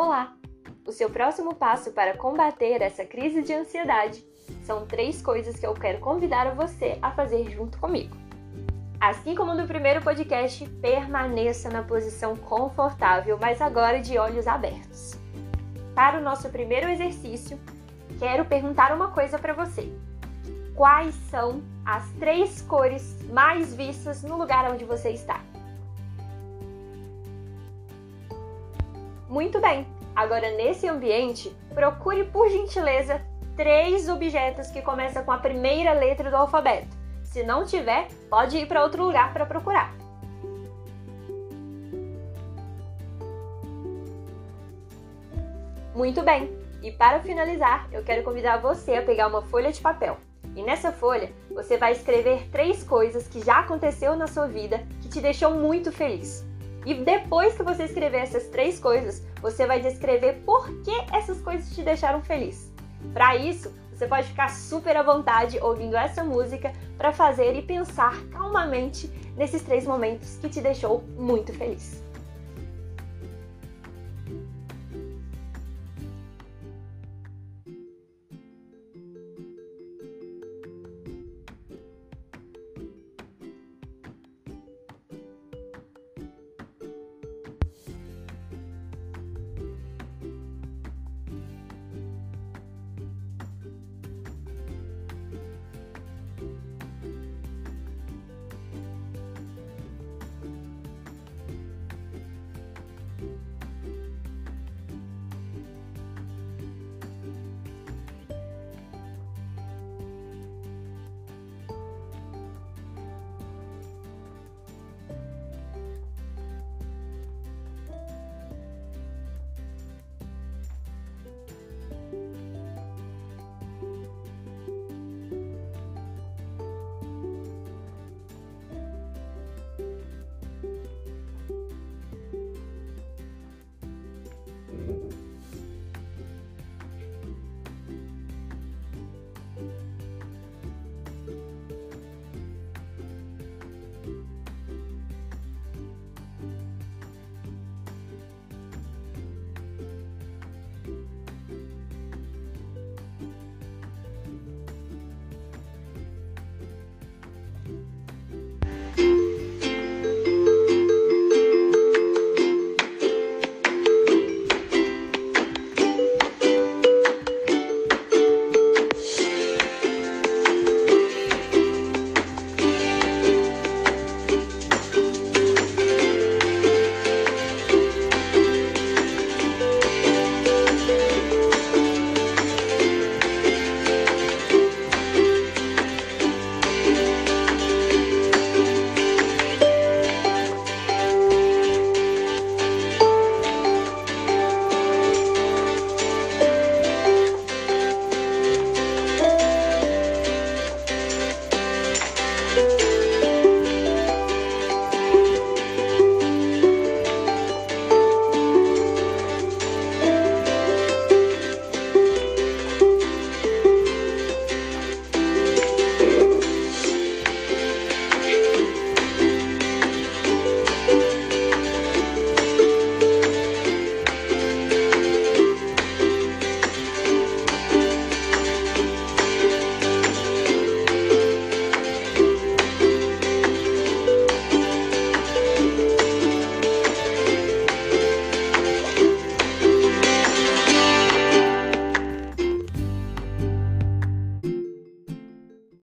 Olá! O seu próximo passo para combater essa crise de ansiedade são três coisas que eu quero convidar você a fazer junto comigo. Assim como no primeiro podcast, permaneça na posição confortável, mas agora de olhos abertos. Para o nosso primeiro exercício, quero perguntar uma coisa para você. Quais são as três cores mais vistas no lugar onde você está? Muito bem! Agora, nesse ambiente, procure por gentileza três objetos que começam com a primeira letra do alfabeto. Se não tiver, pode ir para outro lugar para procurar. Muito bem! E para finalizar, eu quero convidar você a pegar uma folha de papel. E nessa folha, você vai escrever três coisas que já aconteceu na sua vida que te deixou muito feliz. E depois que você escrever essas três coisas, você vai descrever por que essas coisas te deixaram feliz. Para isso, você pode ficar super à vontade ouvindo essa música para fazer e pensar calmamente nesses três momentos que te deixou muito feliz.